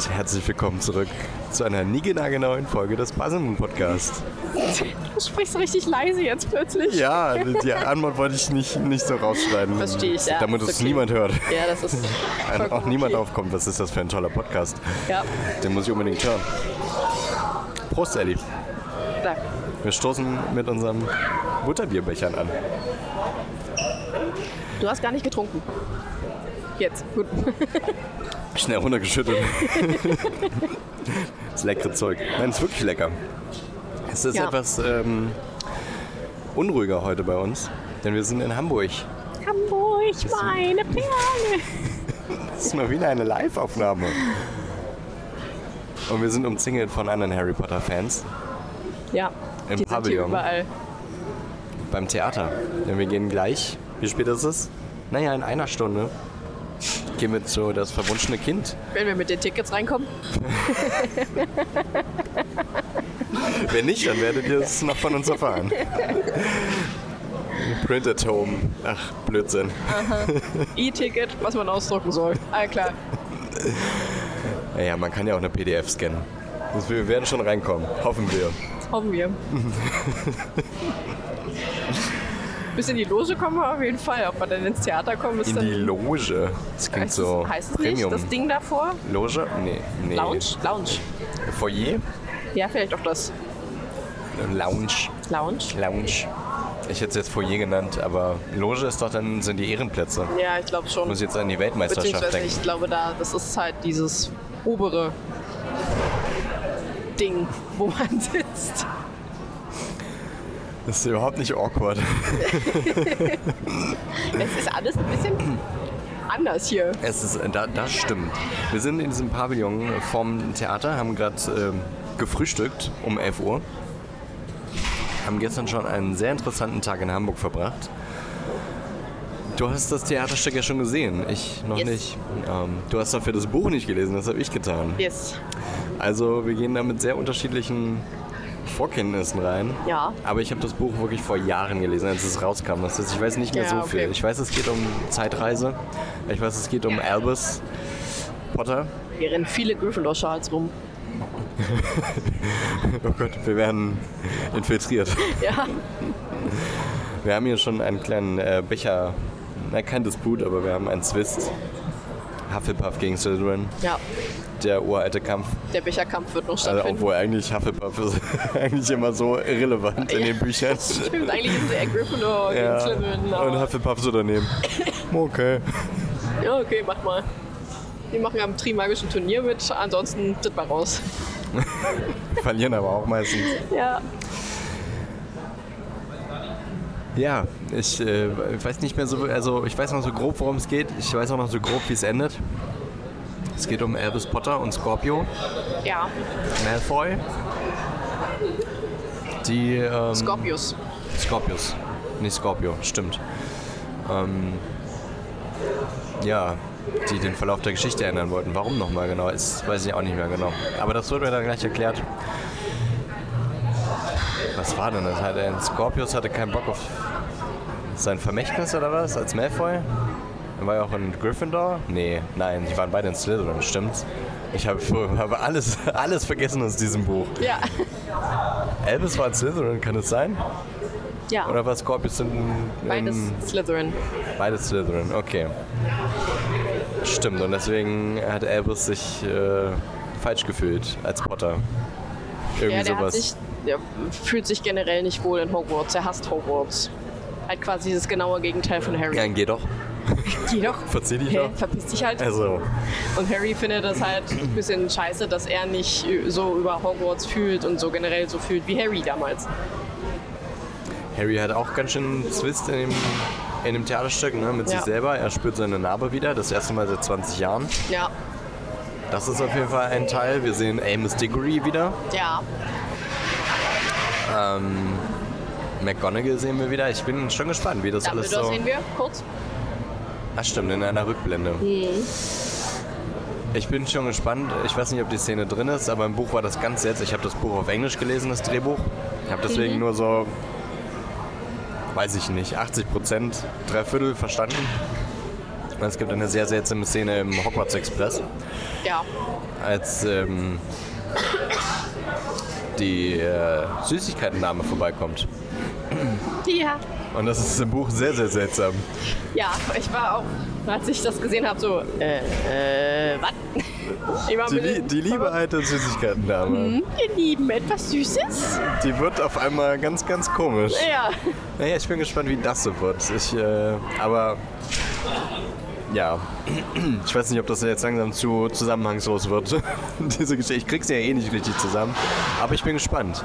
Und herzlich willkommen zurück zu einer niegenageneuen Folge des Buzzing Podcast. Du sprichst richtig leise jetzt plötzlich. Ja, die Antwort wollte ich nicht, nicht so rausschneiden. Verstehe ich, ja. Damit es okay. niemand hört. Ja, das ist Auch niemand okay. aufkommt, was ist das für ein toller Podcast. Ja, Den muss ich unbedingt hören. Prost, Elli. da. Wir stoßen mit unseren Butterbierbechern an. Du hast gar nicht getrunken. Jetzt, gut. Schnell runtergeschüttet. das leckere Zeug. Nein, es ist wirklich lecker. Es ist Ja. etwas ähm, unruhiger heute bei uns, denn wir sind in Hamburg. Hamburg, meine Perle. Das ist mal wieder eine Live-Aufnahme. Und wir sind umzingelt von anderen Harry Potter-Fans Ja, Im die Pavillon. überall. beim Theater. Denn wir gehen gleich, wie spät ist es? Naja, in einer Stunde gehen wir zu Das verwunschene Kind. Wenn wir mit den Tickets reinkommen. Wenn nicht, dann werdet ihr es noch von uns erfahren. Print at home. Ach, Blödsinn. E-Ticket, was man ausdrucken soll. Ah, klar. Naja, man kann ja auch eine PDF scannen. Wir werden schon reinkommen. Hoffen wir. Hoffen wir. Bis in die Loge kommen wir auf jeden Fall. Ob wir dann ins Theater kommen, ist In dann. die Loge. Das klingt heißt, so es, heißt es Premium. nicht? Das Ding davor? Loge? Nee, nee. Lounge? Lounge. Foyer? Ja, vielleicht auch das. Lounge. Lounge? Lounge. Ich hätte es jetzt Foyer genannt, aber Loge ist doch dann sind die Ehrenplätze. Ja, ich glaube schon. Muss ich jetzt an die Weltmeisterschaft denken. ich glaube da, das ist halt dieses obere Ding, wo man sitzt. Das ist überhaupt nicht awkward. Es ist alles ein bisschen anders hier. Es ist, da, das stimmt. Wir sind in diesem Pavillon vom Theater, haben gerade ähm, gefrühstückt um 11 Uhr. Haben gestern schon einen sehr interessanten Tag in Hamburg verbracht. Du hast das Theaterstück ja schon gesehen, ich noch Yes. nicht. Ähm, du hast dafür das Buch nicht gelesen, das habe ich getan. Yes. Also wir gehen da mit sehr unterschiedlichen Vorkenntnissen rein. Ja. Aber ich habe das Buch wirklich vor Jahren gelesen, als es rauskam. Das heißt, ich weiß nicht mehr Ja, so okay. viel. Ich weiß, es geht um Zeitreise. Ich weiß, es geht um Albus Potter. Hier rennen viele Gryffindor-Schals rum. Oh Gott, wir werden infiltriert. Ja. Wir haben hier schon einen kleinen äh, Becher, na kein Disput, aber wir haben einen Zwist. Hufflepuff gegen Slytherin, Ja. der uralte Kampf. Der Becherkampf wird noch Also, stattfinden. obwohl eigentlich Hufflepuff ist eigentlich immer so irrelevant in Ja. den Büchern. Stimmt, eigentlich ist der Gryffindor Ja, gegen Slytherin. und aber- Hufflepuff so daneben. Okay. Ja, okay, mach mal. Die machen am Trimagischen Turnier mit, ansonsten sind wir raus. Verlieren aber auch meistens. Ja. Ja, ich äh, weiß nicht mehr so, also ich weiß noch so grob, worum es geht. Ich weiß auch noch so grob, wie es endet. Es geht um Albus Potter und Scorpio Ja. Malfoy. Die ähm, Scorpius. Scorpius. Nicht Scorpio, stimmt. Ähm, ja, die den Verlauf der Geschichte ändern wollten. Warum nochmal genau? Das weiß ich auch nicht mehr genau. Aber das wird mir dann gleich erklärt. Was war denn das? Hat er- Scorpius hatte keinen Bock auf sein Vermächtnis oder was? Als Malfoy? Er war ja auch in Gryffindor? Nee, nein, die waren beide in Slytherin, stimmt's? Ich habe habe alles, alles vergessen aus diesem Buch. Ja. Albus war in Slytherin, kann es sein? Ja. Oder war Scorpius in, in Beides Slytherin. Beides Slytherin, okay. Stimmt, und deswegen hat Albus sich äh, falsch gefühlt als Potter. Irgendwie Ja, der sowas. hat sich, der fühlt sich generell nicht wohl in Hogwarts. Er hasst Hogwarts. Halt quasi das genaue Gegenteil von Harry. ja, geh doch. Geh doch. Verzieh dich doch. Verpiss dich halt. Also, Und Harry findet das halt ein bisschen scheiße, dass er nicht so über Hogwarts fühlt und so generell so fühlt wie Harry damals. Harry hat auch ganz schön einen Zwist in dem, in dem Theaterstück ne, mit sich Ja. selber. Er spürt seine Narbe wieder, das erste Mal seit 20 Jahren. Ja. Das ist auf jeden Fall ein Teil. Wir sehen Amos Diggory wieder. Ja. McGonagall sehen wir wieder. Ich bin schon gespannt, wie das alles Dumbledore so... sehen wir kurz. Ach stimmt, in einer Rückblende. Ich bin schon gespannt. Ich weiß nicht, ob die Szene drin ist, aber im Buch war das ganz seltsam. Ich habe das Buch auf Englisch gelesen, das Drehbuch. Ich habe deswegen nur so, weiß ich nicht, 80 Prozent, drei Viertel verstanden. Es gibt eine sehr seltsame Szene im Hogwarts Express, Ja. als ähm, die äh, Süßigkeitendame vorbeikommt. Ja. Und das ist im Buch sehr, sehr seltsam. Ja, ich war auch, als ich das gesehen habe, so, äh, äh, was? Die, die liebe alte Süßigkeitendame, Hm, Ihr Lieben, etwas Süßes? die wird auf einmal ganz, ganz komisch. Ja. Naja, ich bin gespannt, wie das so wird. Ich, äh, aber ja, ich weiß nicht, ob das jetzt langsam zu zusammenhangslos wird, diese Geschichte. Ich krieg's ja eh nicht richtig zusammen, aber ich bin gespannt.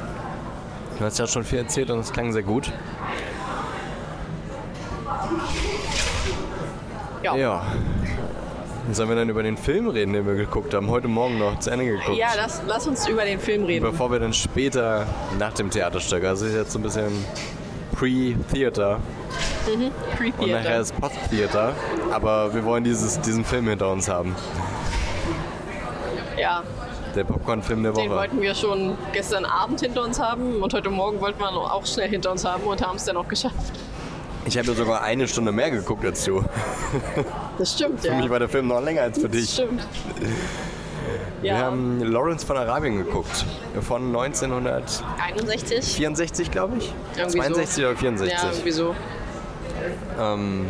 Du hast ja schon viel erzählt und es klang sehr gut. Ja. Ja. Sollen wir dann über den Film reden, den wir geguckt haben? Heute Morgen noch zu Ende geguckt. Ja, lass, lass uns über den Film reden. Bevor wir dann später nach dem Theaterstück, also ist jetzt so ein bisschen Pre-Theater und nachher ist Post-Theater, aber wir wollen dieses, diesen Film hinter uns haben. Ja, Der Popcorn-Film der den Woche. wollten wir schon gestern Abend hinter uns haben und heute Morgen wollten wir auch schnell hinter uns haben und haben es dann auch geschafft. Ich habe ja sogar eine Stunde mehr geguckt als du. Das stimmt, Für ja. mich war der Film noch länger als für das dich. stimmt. Wir Ja, haben Lawrence von Arabien geguckt. Von 1964, 61? glaube ich. Irgendwie 62 oder Ja, 64. irgendwie so. Ähm,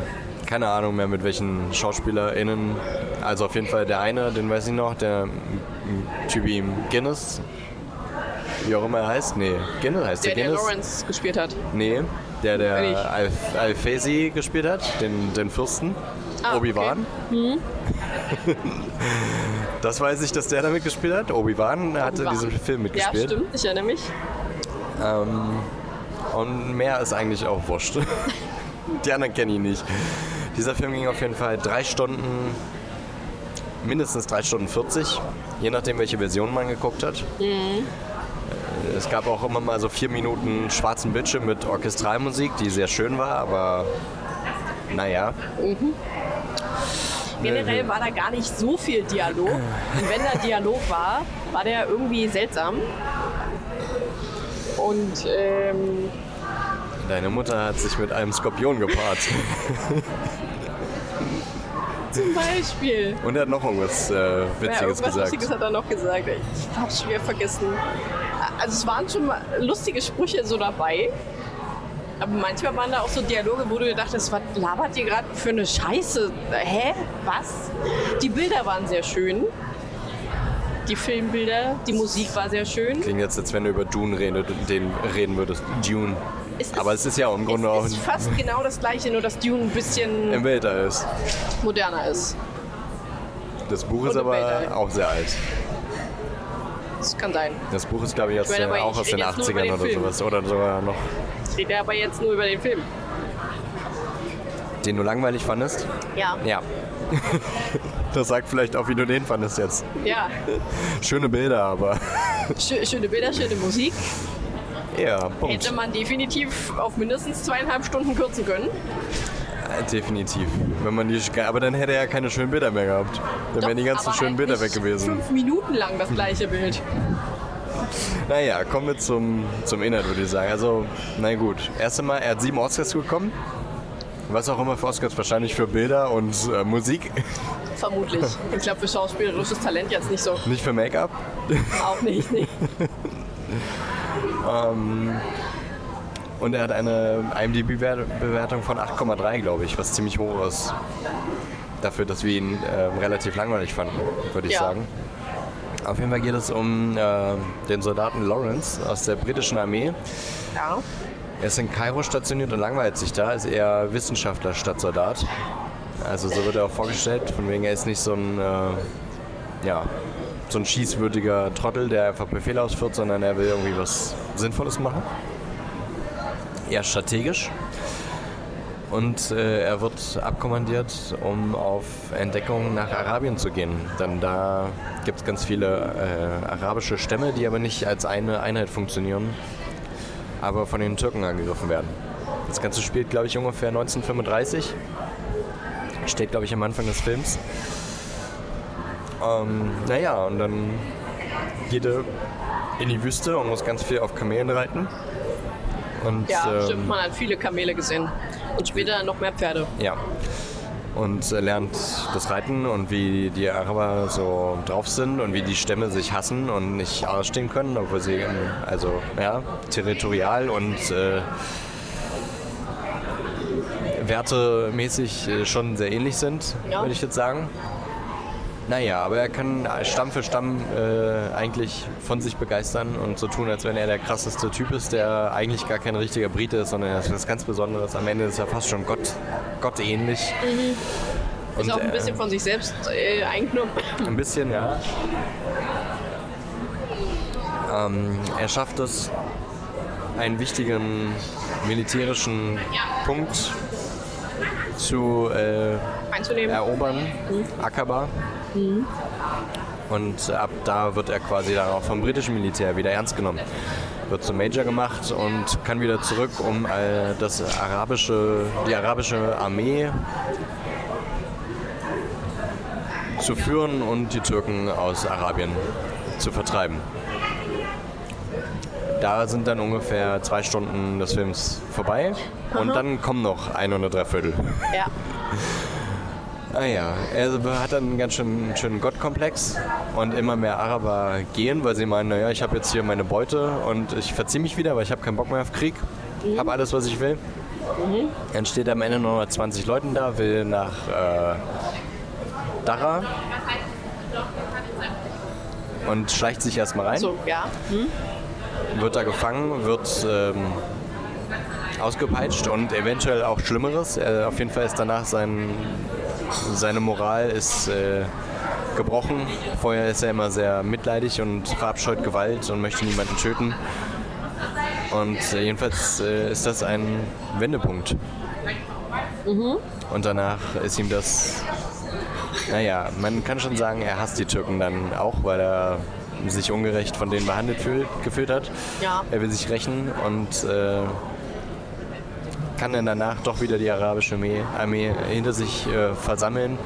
keine Ahnung mehr mit welchen SchauspielerInnen. Also auf jeden Fall der eine, den weiß ich noch, der Typi Guinness. Wie auch immer er heißt. Nee, Guinness heißt Der, der, der Guinness. Lawrence gespielt hat. Nee, der, der Al Al-Fesi gespielt hat, den, den Fürsten. Ah, Obi-Wan. Das weiß ich, dass der damit gespielt hat. Obi-Wan hatte Obi-Wan. diesen Film Ja, mitgespielt. stimmt, ich erinnere mich. Und mehr ist eigentlich auch wurscht. Die anderen kenne ich nicht. Dieser Film ging auf jeden Fall drei Stunden, mindestens drei Stunden 40, je nachdem, welche Version man geguckt hat. Äh, Es gab auch immer mal so vier Minuten schwarzen Bildschirm mit Orchestralmusik, die sehr schön war, aber naja. Generell war da gar nicht so viel Dialog. Und wenn da Dialog war, war der irgendwie seltsam. Und ähm, Deine Mutter hat sich mit einem Skorpion gepaart. zum Beispiel. Und er hat noch irgendwas äh, Ja, Witziges irgendwas gesagt. Lustiges hat er noch gesagt. Ich hab's schwer vergessen. Also es waren schon lustige Sprüche so dabei. Aber manchmal waren da auch so Dialoge, wo du dir dachtest, was labert ihr gerade für eine Scheiße? Hä? Was? Die Bilder waren sehr schön. Die Filmbilder, die Musik war sehr schön. Klingt jetzt, als wenn du über Dune redet, den reden würdest. Dune. Es ist- Aber es ist ja im Grunde auch Es ist fast genau das gleiche, nur dass Dune ein bisschen im Weltall ist. moderner ist. Das Buch ist Und aber Weltall. auch sehr alt. Das kann sein. Das Buch ist, glaube ich, aus, Ich meine, auch ich aus den jetzt nur über 80ern den oder Film. sowas. Oder sogar noch. Ich rede aber jetzt nur über den Film. Den du langweilig fandest? Ja. Ja. Das sagt vielleicht auch, wie du den fandest jetzt. Ja. Schöne Bilder, aber Schö- Schöne Bilder, schöne Musik. Ja, Punkt. Hätte man definitiv auf mindestens zweieinhalb Stunden kürzen können. Äh, Definitiv. Wenn man die, aber dann hätte er ja keine schönen Bilder mehr gehabt. Dann wären die Doch, ganzen schönen halt Bilder weg nicht gewesen. Fünf Minuten lang das gleiche Bild. Naja, kommen wir zum, zum Inhalt, würde ich sagen. Also, na gut. Erst einmal, er hat sieben Oscars bekommen. Was auch immer für Oscars, wahrscheinlich für Bilder und äh, Musik, Vermutlich. Ich glaube, für schauspielerisches Talent jetzt nicht so. nicht für Make-up. Auch nicht. Nee. Und er hat eine IMDb-Bewertung von 8,3, glaube ich, was ziemlich hoch ist. Dafür, dass wir ihn äh, relativ langweilig fanden, würde ich Ja. sagen. Auf jeden Fall geht es um äh, den Soldaten Lawrence aus der britischen Armee. Ja. Er ist in Kairo stationiert und langweilt sich da, ist eher Wissenschaftler statt Soldat. Also so wird er auch vorgestellt, von wegen er ist nicht so ein, äh, ja, so ein schießwürdiger Trottel, der einfach Befehle ausführt, sondern er will irgendwie was Sinnvolles machen. Eher strategisch. Und äh, er wird abkommandiert, um auf Entdeckung nach Arabien zu gehen. Denn da gibt es ganz viele äh, arabische Stämme, die aber nicht als eine Einheit funktionieren, aber von den Türken angegriffen werden. Das Ganze spielt, glaube ich, ungefähr 1935. Steht, glaube ich, am Anfang des Films. Ähm, naja, und dann geht er in die Wüste und muss ganz viel auf Kamelen reiten. Und, Ja, ähm, stimmt. Man hat viele Kamele gesehen. Und später noch mehr Pferde. Ja. und äh, lernt das Reiten und wie die Araber so drauf sind und wie die Stämme sich hassen und nicht ausstehen können, obwohl sie ähm, also ja, territorial und äh, wertemäßig äh, schon sehr ähnlich sind, Ja. würde ich jetzt sagen. Naja, aber er kann Stamm für Stamm äh, eigentlich von sich begeistern und so tun, als wenn er der krasseste Typ ist, der eigentlich gar kein richtiger Brite ist, sondern er ist was ganz Besonderes. Am Ende ist er fast schon Gott, gottähnlich. Ist auch ein äh, bisschen von sich selbst äh, eingenommen. ein bisschen, ja. Ähm, er schafft es, einen wichtigen militärischen Punkt zu äh, erobern, Akaba. Und ab da wird er quasi dann auch vom britischen Militär wieder ernst genommen. Wird zum Major gemacht und kann wieder zurück, um äh, das arabische, die arabische Armee zu führen und die Türken aus Arabien zu vertreiben. Da sind dann ungefähr zwei Stunden des Films vorbei und dann kommen noch ein oder drei Viertel. Ja. Ah ja, er hat dann einen ganz schön schönen Gottkomplex und immer mehr Araber gehen, weil sie meinen, naja, ich habe jetzt hier meine Beute und ich verziehe mich wieder, weil ich habe keinen Bock mehr auf Krieg, habe alles, was ich will. Dann steht am Ende nur noch 20 Leuten da, will nach äh, Dara und schleicht sich erstmal rein, So, ja. wird da gefangen, wird ähm, ausgepeitscht und eventuell auch Schlimmeres. Er, auf jeden Fall ist danach sein, seine Moral ist äh, gebrochen. Vorher ist er immer sehr mitleidig und verabscheut Gewalt und möchte niemanden töten. Und äh, jedenfalls äh, ist das ein Wendepunkt. Und danach ist ihm das, naja, man kann schon sagen, er hasst die Türken dann auch, weil er sich ungerecht von denen behandelt fühlt, gefühlt hat. Ja. Er will sich rächen und äh, kann dann danach doch wieder die arabische Armee, Armee hinter sich äh, versammeln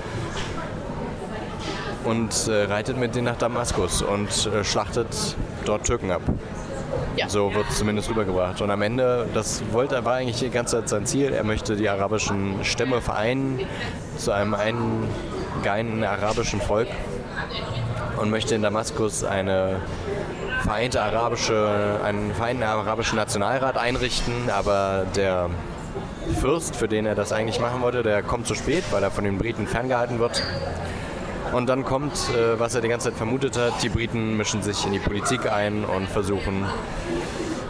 und äh, reitet mit denen nach Damaskus und äh, schlachtet dort Türken ab. Ja. So wird es zumindest rübergebracht. Und am Ende, das wollte, war eigentlich die ganze Zeit sein Ziel, er möchte die arabischen Stämme vereinen zu einem eingeeinten arabischen Volk und möchte in Damaskus eine vereinte arabische, einen vereinten arabischen Nationalrat einrichten, aber der Fürst, für den er das eigentlich machen wollte, der kommt zu spät, weil er von den Briten ferngehalten wird. Und dann kommt, äh, was er die ganze Zeit vermutet hat, die Briten mischen sich in die Politik ein und versuchen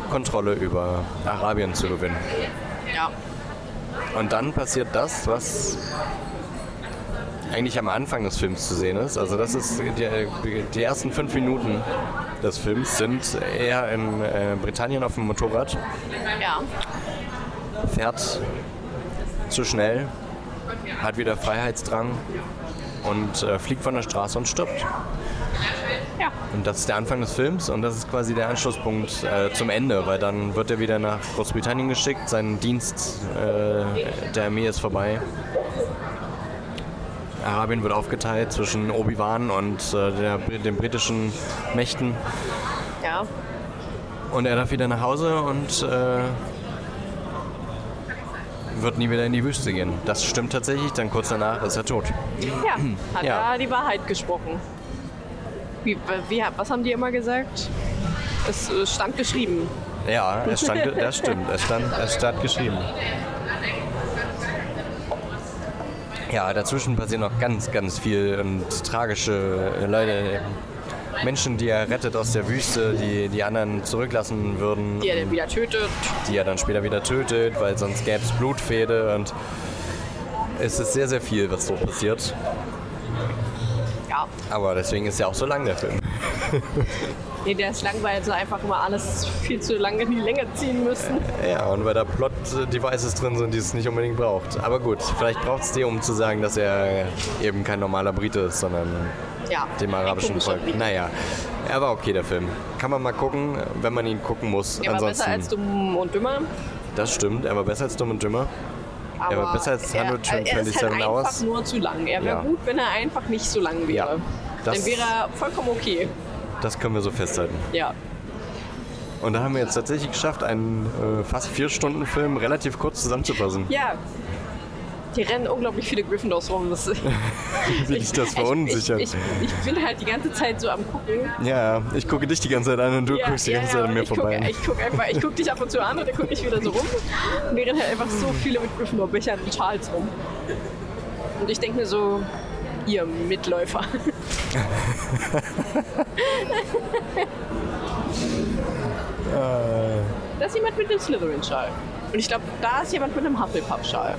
Kontrolle über Arabien zu gewinnen. Ja. Und dann passiert das, was eigentlich am Anfang des Films zu sehen ist. Also das ist die, die ersten fünf Minuten des Films sind er in äh, Britannien auf dem Motorrad, Ja. Fährt zu schnell, hat wieder Freiheitsdrang und äh, fliegt von der Straße und stirbt. Ja. Und das ist der Anfang des Films und das ist quasi der Anschlusspunkt äh, zum Ende, weil dann wird er wieder nach Großbritannien geschickt, sein Dienst äh, der Armee ist vorbei. Arabien wird aufgeteilt zwischen Obi-Wan und äh, der, den britischen Mächten Ja. und er darf wieder nach Hause und äh, wird nie wieder in die Wüste gehen. Das stimmt tatsächlich, dann kurz danach ist er tot. Ja. Hat Ja. er die Wahrheit gesprochen. Wie, wie, was haben die immer gesagt? Es äh, stand geschrieben. Ja, es stand, das stimmt, es stand, es stand geschrieben. Ja, dazwischen passiert noch ganz, ganz viel und tragische Leute, Menschen, die er rettet aus der Wüste, die die anderen zurücklassen würden, Die er dann wieder tötet. die er dann später wieder tötet, weil sonst gäbe es Blutfäde und es ist sehr, sehr viel, was so passiert. Ja. Aber deswegen ist ja auch so lang der Film. Nee, der ist langweilig, so einfach immer alles viel zu lange in die Länge ziehen müssen. Ja, und weil da Plot-Devices drin sind, die es nicht unbedingt braucht. Aber gut, vielleicht braucht es die, um zu sagen, dass er eben kein normaler Brite ist, sondern Ja. dem arabischen Volk. Naja, er war okay, der Film. Kann man mal gucken, wenn man ihn gucken muss. Er war Ansonsten, besser als dumm und dümmer. das stimmt, er war besser als Dumm und Dümmer. Aber war besser als er, 127 er ist halt einfach Hours. nur zu lang. Er wäre Ja. gut, wenn er einfach nicht so lang wäre. Ja, Dann wäre er vollkommen okay. Das können wir so festhalten. Ja. Und da haben wir jetzt tatsächlich geschafft, einen äh, fast vier Stunden Film relativ kurz zusammenzufassen. Ja. Hier rennen unglaublich viele Gryffindors rum. Das, Wie dich das verunsichert. Ich, ich, ich, bin halt die ganze Zeit so am gucken. Ja, ich gucke dich die ganze Zeit an und du Ja, guckst die ja, ganze ja, Zeit an mir ich guck, vorbei. Ich guck, einfach, ich guck dich ab und zu an und dann guck ich wieder so rum. Und wir rennen halt einfach so viele mit Gryffindor-Bechern und Schals rum. Und ich denke mir so, ihr Mitläufer. Da ist jemand mit einem Slytherin-Schal. Und ich glaube, da ist jemand mit einem Hufflepuff-Schal.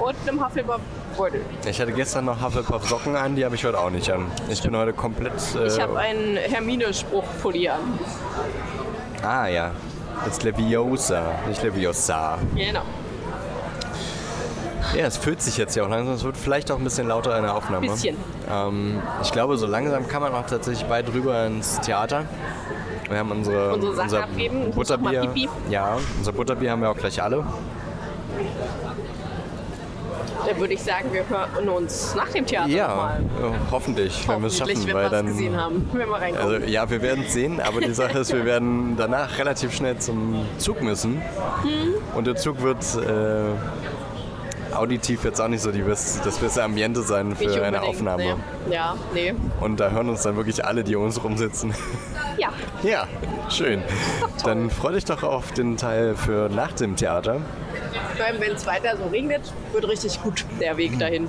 Und einem Hufflepuff-Beutel. Ich hatte gestern noch Hufflepuff Socken an, die habe ich heute auch nicht an. Ich bin heute komplett. Äh, Ich habe einen Hermine-Spruch-Pulli an. ah ja, das ist Leviosa, nicht Leviosa. Genau. Ja, es füllt sich jetzt ja auch langsam. Es wird vielleicht auch ein bisschen lauter in der Aufnahme. Bisschen. Ähm, ich glaube, so langsam kann man auch tatsächlich bald rüber ins Theater. Wir haben unsere, Unsere Sachen unser abgeben. Butterbier. Ja, unser Butterbier haben wir auch gleich alle. Dann würde ich sagen, wir hören uns nach dem Theater Ja, nochmal. äh, hoffentlich, wenn wir es schaffen, wenn weil wir dann. gesehen haben, wenn wir reinkommen. Also ja, wir werden es sehen, aber die Sache ist, wir werden danach relativ schnell zum Zug müssen. Hm. Und der Zug wird äh, auditiv jetzt auch nicht so die best, das beste Ambiente sein für eine Aufnahme. Nee. Ja, nee. Und da hören uns dann wirklich alle, die um uns rumsitzen. Ja, ja, schön. Dann freu dich doch auf den Teil für nach dem Theater. Wenn es weiter so regnet, wird richtig gut der Weg dahin.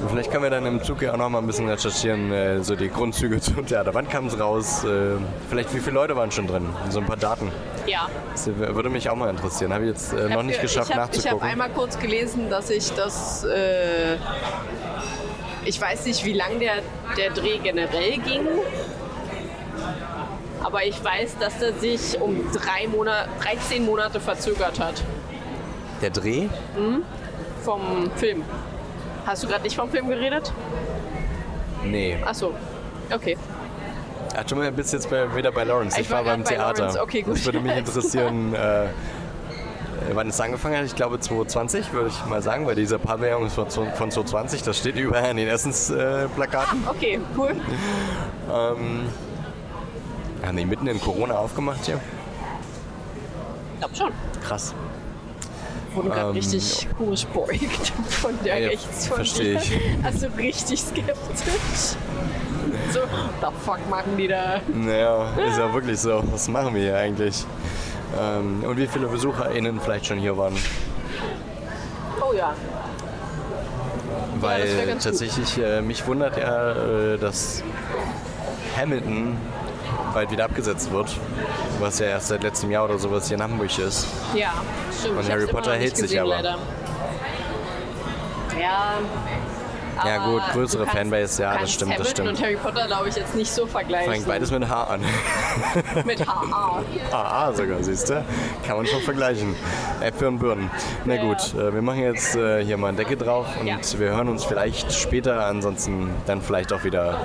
Und vielleicht können wir dann im Zug ja auch noch mal ein bisschen recherchieren, äh, so die Grundzüge zum Theater. Wann kam es raus? Äh, vielleicht wie viele Leute waren schon drin? So ein paar Daten. Ja. Das würde mich auch mal interessieren. Habe ich jetzt äh, noch nicht geschafft ich hab, Ich nachzugucken. habe einmal kurz gelesen, dass ich das. Äh, ich weiß nicht, wie lang der, der Dreh generell ging. Aber ich weiß, dass er sich um drei Monate, 13 Monate verzögert hat Der Dreh? vom Film. Hast du gerade nicht vom Film geredet? Nee. Achso, okay. Ach, du bist jetzt bei, wieder bei Lawrence. Ich, Ich war beim bei Theater. Lawrence. Okay, gut. Das würde mich interessieren, äh, wann es angefangen hat. Ich glaube 2020, würde ich mal sagen, weil dieser Pavillon ist von, von 2020. Das steht überall in den Essensplakaten. Äh, Plakaten. Okay, cool. ähm, haben die mitten in Corona aufgemacht hier? Ich glaube schon. Krass. Wurde gerade Ähm, richtig komisch beugt von der Ja, rechts von versteh dir. ich. Also richtig skeptisch. So, the fuck machen die da? Naja, ist ja wirklich so. Was machen wir hier eigentlich? Ähm, und wie viele BesucherInnen vielleicht schon hier waren? Oh ja. Weil gut. tatsächlich äh, mich wundert ja, äh, dass Hamilton bald wieder abgesetzt wird, was ja erst seit letztem Jahr oder sowas hier in Hamburg ist. Ja, stimmt. Und Ich Harry Potter hält sich gesehen, aber. Leider. Ja. Ja, gut, größere Fanbase, ja, das stimmt, das stimmt. und Harry Potter, glaube ich, jetzt nicht so vergleichen. Fängt beides mit H an. mit HA. AA sogar, siehst du? Kann man schon vergleichen. Äpfel und Birnen. Na Ja. gut, äh, wir machen jetzt äh, hier mal eine Decke drauf und Ja. wir hören uns vielleicht später, ansonsten dann vielleicht auch wieder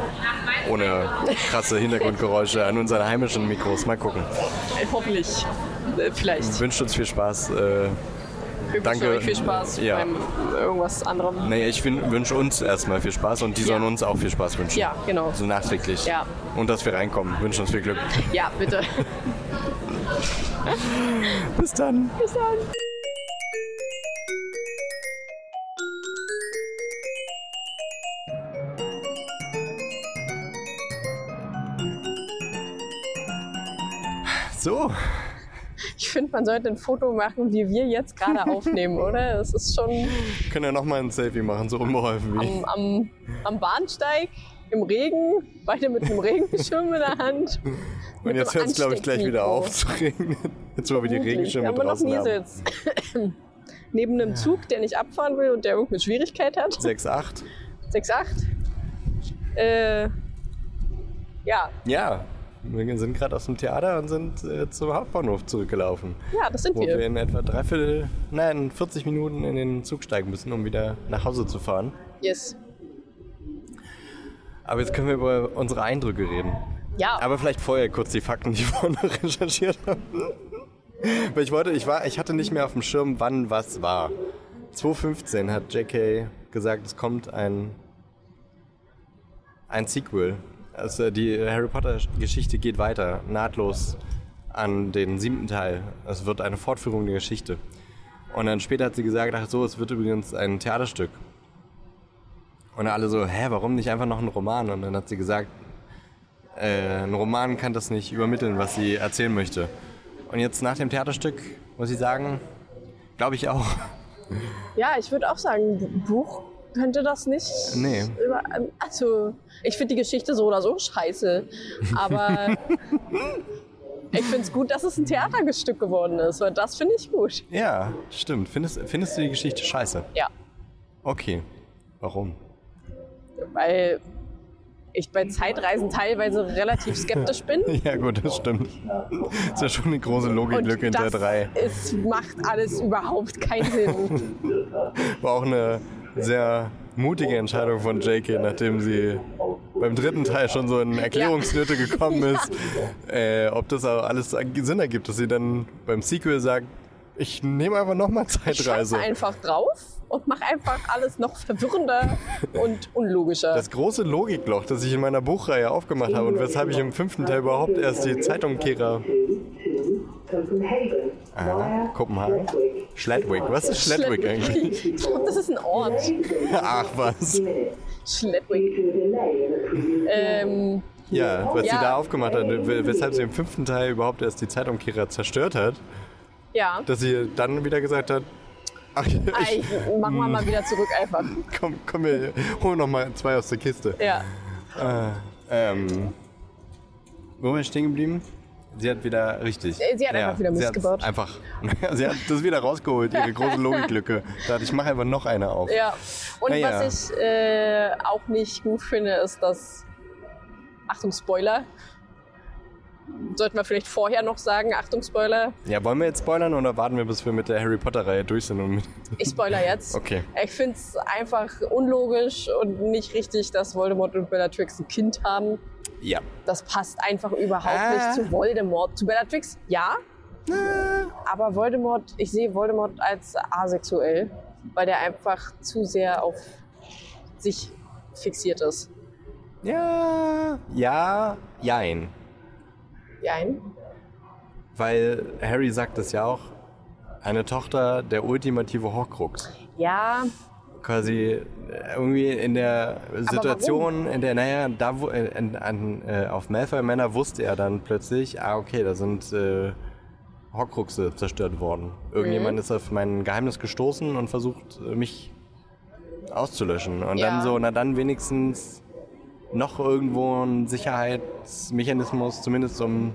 ohne krasse Hintergrundgeräusche an unseren heimischen Mikros. Mal gucken. Hoffentlich. Äh, Vielleicht. Wünscht uns viel Spaß. Äh, Wir danke. euch viel Spaß Ja. beim irgendwas anderem. nee, ich wünsche uns erstmal viel Spaß und die sollen uns auch viel Spaß wünschen. Ja, genau. So nachträglich. Ja. Und dass wir reinkommen. Wünschen uns viel Glück. Ja, bitte. Bis dann. Bis dann. So. Ich finde, man sollte ein Foto machen, wie wir jetzt gerade aufnehmen, oder? Das ist schon Können wir nochmal ein Selfie machen, so unbeholfen wie. am, am, am Bahnsteig, im Regen, beide mit einem Regenschirm in der Hand. Und jetzt hört es, glaube ich, gleich wieder auf zu regnen. Jetzt, wo wir die Regenschirme man noch draußen nie haben. sitzt. Neben einem Zug, der nicht abfahren will und der irgendeine Schwierigkeit hat. 6,8. 6,8. Äh, ja, Ja, wir sind gerade aus dem Theater und sind äh, zum Hauptbahnhof zurückgelaufen. ja, das sind Wo wir wir. in etwa dreiviertel, nein, 40 Minuten in den Zug steigen müssen, um wieder nach Hause zu fahren. Yes. Aber jetzt können wir über unsere Eindrücke reden. Ja, Aber vielleicht vorher kurz die Fakten, die wir vorne recherchiert haben. Weil ich wollte, ich war, ich hatte nicht mehr auf dem Schirm, wann was war. 2015 hat JK gesagt, es kommt ein, ein Sequel. Also die Harry Potter Geschichte geht weiter, nahtlos an den siebten Teil. Es wird eine Fortführung der Geschichte. Und dann später hat sie gesagt, ach so, es wird übrigens ein Theaterstück. Und alle so, hä, warum nicht einfach noch ein Roman? Und dann hat sie gesagt, äh, ein Roman kann das nicht übermitteln, was sie erzählen möchte. Und jetzt nach dem Theaterstück, muss ich sagen, glaube ich auch. Ja, ich würde auch sagen, Buch könnte das nicht. Nee. Über, also, ich finde die Geschichte so oder so scheiße. Aber ich finde es gut, dass es ein Theaterstück geworden ist, weil das finde ich gut. Ja, stimmt. Findest, findest du die Geschichte scheiße? Ja. Okay. Warum? Weil ich bei Zeitreisen teilweise relativ skeptisch bin. Ja, gut, das stimmt. ist ja schon eine große Logiklücke hinter das drei. Es macht alles überhaupt keinen Sinn. War auch eine sehr mutige Entscheidung von JK, nachdem sie beim dritten Teil schon so in Erklärungsnöte gekommen ist, äh, ob das auch alles Sinn ergibt, dass sie dann beim Sequel sagt, ich nehme einfach nochmal Zeitreise. einfach drauf und mach einfach alles noch verwirrender und unlogischer. Das große Logikloch, das ich in meiner Buchreihe aufgemacht habe und weshalb ich im fünften Teil überhaupt erst die Zeitumkehrer Aha, Kopenhagen. Schledwig. Was ist Schledwig eigentlich? Ich glaube, das ist ein Ort. Ach was. Schledwig. Ähm, Ja, was sie Ja. da aufgemacht hat, we- weshalb sie im fünften Teil überhaupt erst die Zeitumkehrer zerstört hat, ja. dass sie dann wieder gesagt hat, ach, ich, Ich, mach mal mal wieder zurück einfach. komm, komm hier, hol noch mal zwei aus der Kiste. Ja. Ähm, wo war ich stehen geblieben? Sie hat wieder richtig. Sie hat einfach wieder Mist gebaut. Einfach, sie hat das wieder rausgeholt, ihre große Logiklücke. Da ich, mach einfach noch eine auf. Ja. Und Na ja. was ich äh, auch nicht gut finde, ist, dass. Achtung, Spoiler. Sollten wir vielleicht vorher noch sagen, Achtung, Spoiler. Ja, wollen wir jetzt spoilern oder warten wir, bis wir mit der Harry Potter-Reihe durch sind? Und mit Ich spoiler jetzt. Okay. Ich finde es einfach unlogisch und nicht richtig, dass Voldemort und Bellatrix ein Kind haben. ja. Das passt einfach überhaupt Ah. nicht zu Voldemort. Zu Bellatrix, ja. Aber Voldemort, ich sehe Voldemort als asexuell, weil der einfach zu sehr auf sich fixiert ist. Ja. Ja. Jein. Jein. Weil Harry sagt es ja auch, eine Tochter der ultimative Horcrux. Ja, Quasi äh, irgendwie in der Situation, in der, naja, da wo, äh, in, an, äh, auf Malfoy Manor wusste er dann plötzlich, ah okay, da sind äh, Horcruxe zerstört worden. Irgendjemand ist auf mein Geheimnis gestoßen und versucht, äh, mich auszulöschen. Und Ja. dann so, na dann wenigstens noch irgendwo ein Sicherheitsmechanismus, zumindest um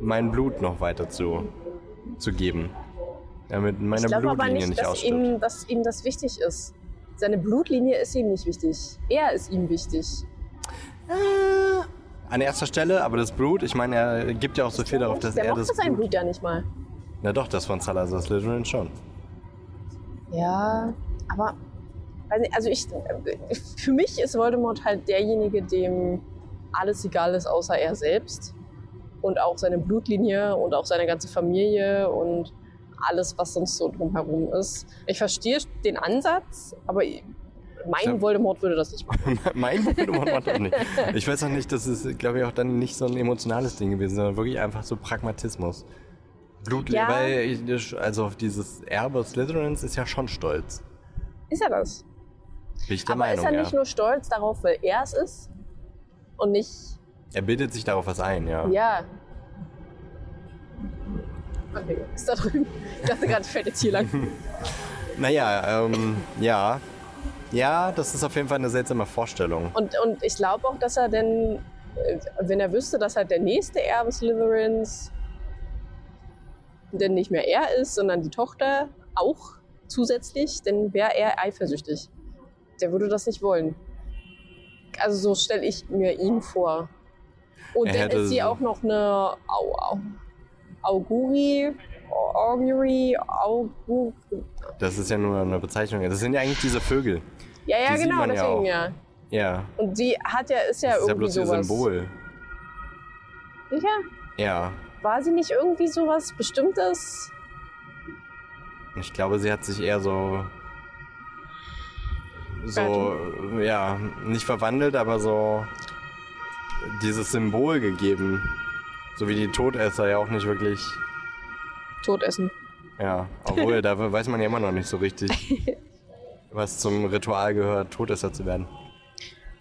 mein Blut noch weiter zu, zu geben. Damit meine ich glaube aber Blutlinie nicht, nicht, dass ausstirbt. ihm, dass ihm das wichtig ist. Seine Blutlinie ist ihm nicht wichtig. Er ist ihm wichtig. An erster Stelle, aber das Blut, ich meine, er gibt ja auch so viel darauf, dass er das sein Blut... Ja nicht mal. Na doch, das von Salazar Slytherin schon. Ja, aber nicht, also ich, für mich ist Voldemort halt derjenige, dem alles egal ist, außer er selbst. Und auch seine Blutlinie und auch seine ganze Familie und alles, was sonst so drumherum ist. Ich verstehe den Ansatz, aber mein glaub- Voldemort würde das nicht machen. mein Voldemort macht das nicht. Ich weiß auch nicht, das ist, glaube ich, auch dann nicht so ein emotionales Ding gewesen, sondern wirklich einfach so Pragmatismus. Blut, Ja. weil ich, also auf dieses Erbe Slytherins ist ja schon stolz. Ist er das? Bin ich der aber Meinung, ist er ja. nicht nur stolz darauf, weil er es ist? Und nicht, er bildet sich darauf was ein, ja. ja. Okay, ist da drüben. Ich dachte gerade, fällt jetzt hier lang. Naja, ähm, ja. Ja, das ist auf jeden Fall eine seltsame Vorstellung. Und, und ich glaube auch, dass er denn, äh, wenn er wüsste, dass halt der nächste Erbe Slytherins denn nicht mehr er ist, sondern die Tochter auch zusätzlich, dann wäre er eifersüchtig. Der würde das nicht wollen. Also so stelle ich mir ihn vor. Und Er dann ist sie auch noch eine Au, Au, Auguri, Augury, Augur. Das ist ja nur eine Bezeichnung. Das sind ja eigentlich diese Vögel. Ja, ja, Die genau, deswegen ja. Ja. Und sie hat ja, ist ja Das ist ja irgendwie bloß ihr. Symbol. Sicher? Ja. War sie nicht irgendwie sowas Bestimmtes? Ich glaube, sie hat sich eher so. So, ja, nicht verwandelt, aber so dieses Symbol gegeben. So wie die Todesser ja auch nicht wirklich. Todessen. Ja, obwohl, da weiß man ja immer noch nicht so richtig, was zum Ritual gehört, Todesser zu werden.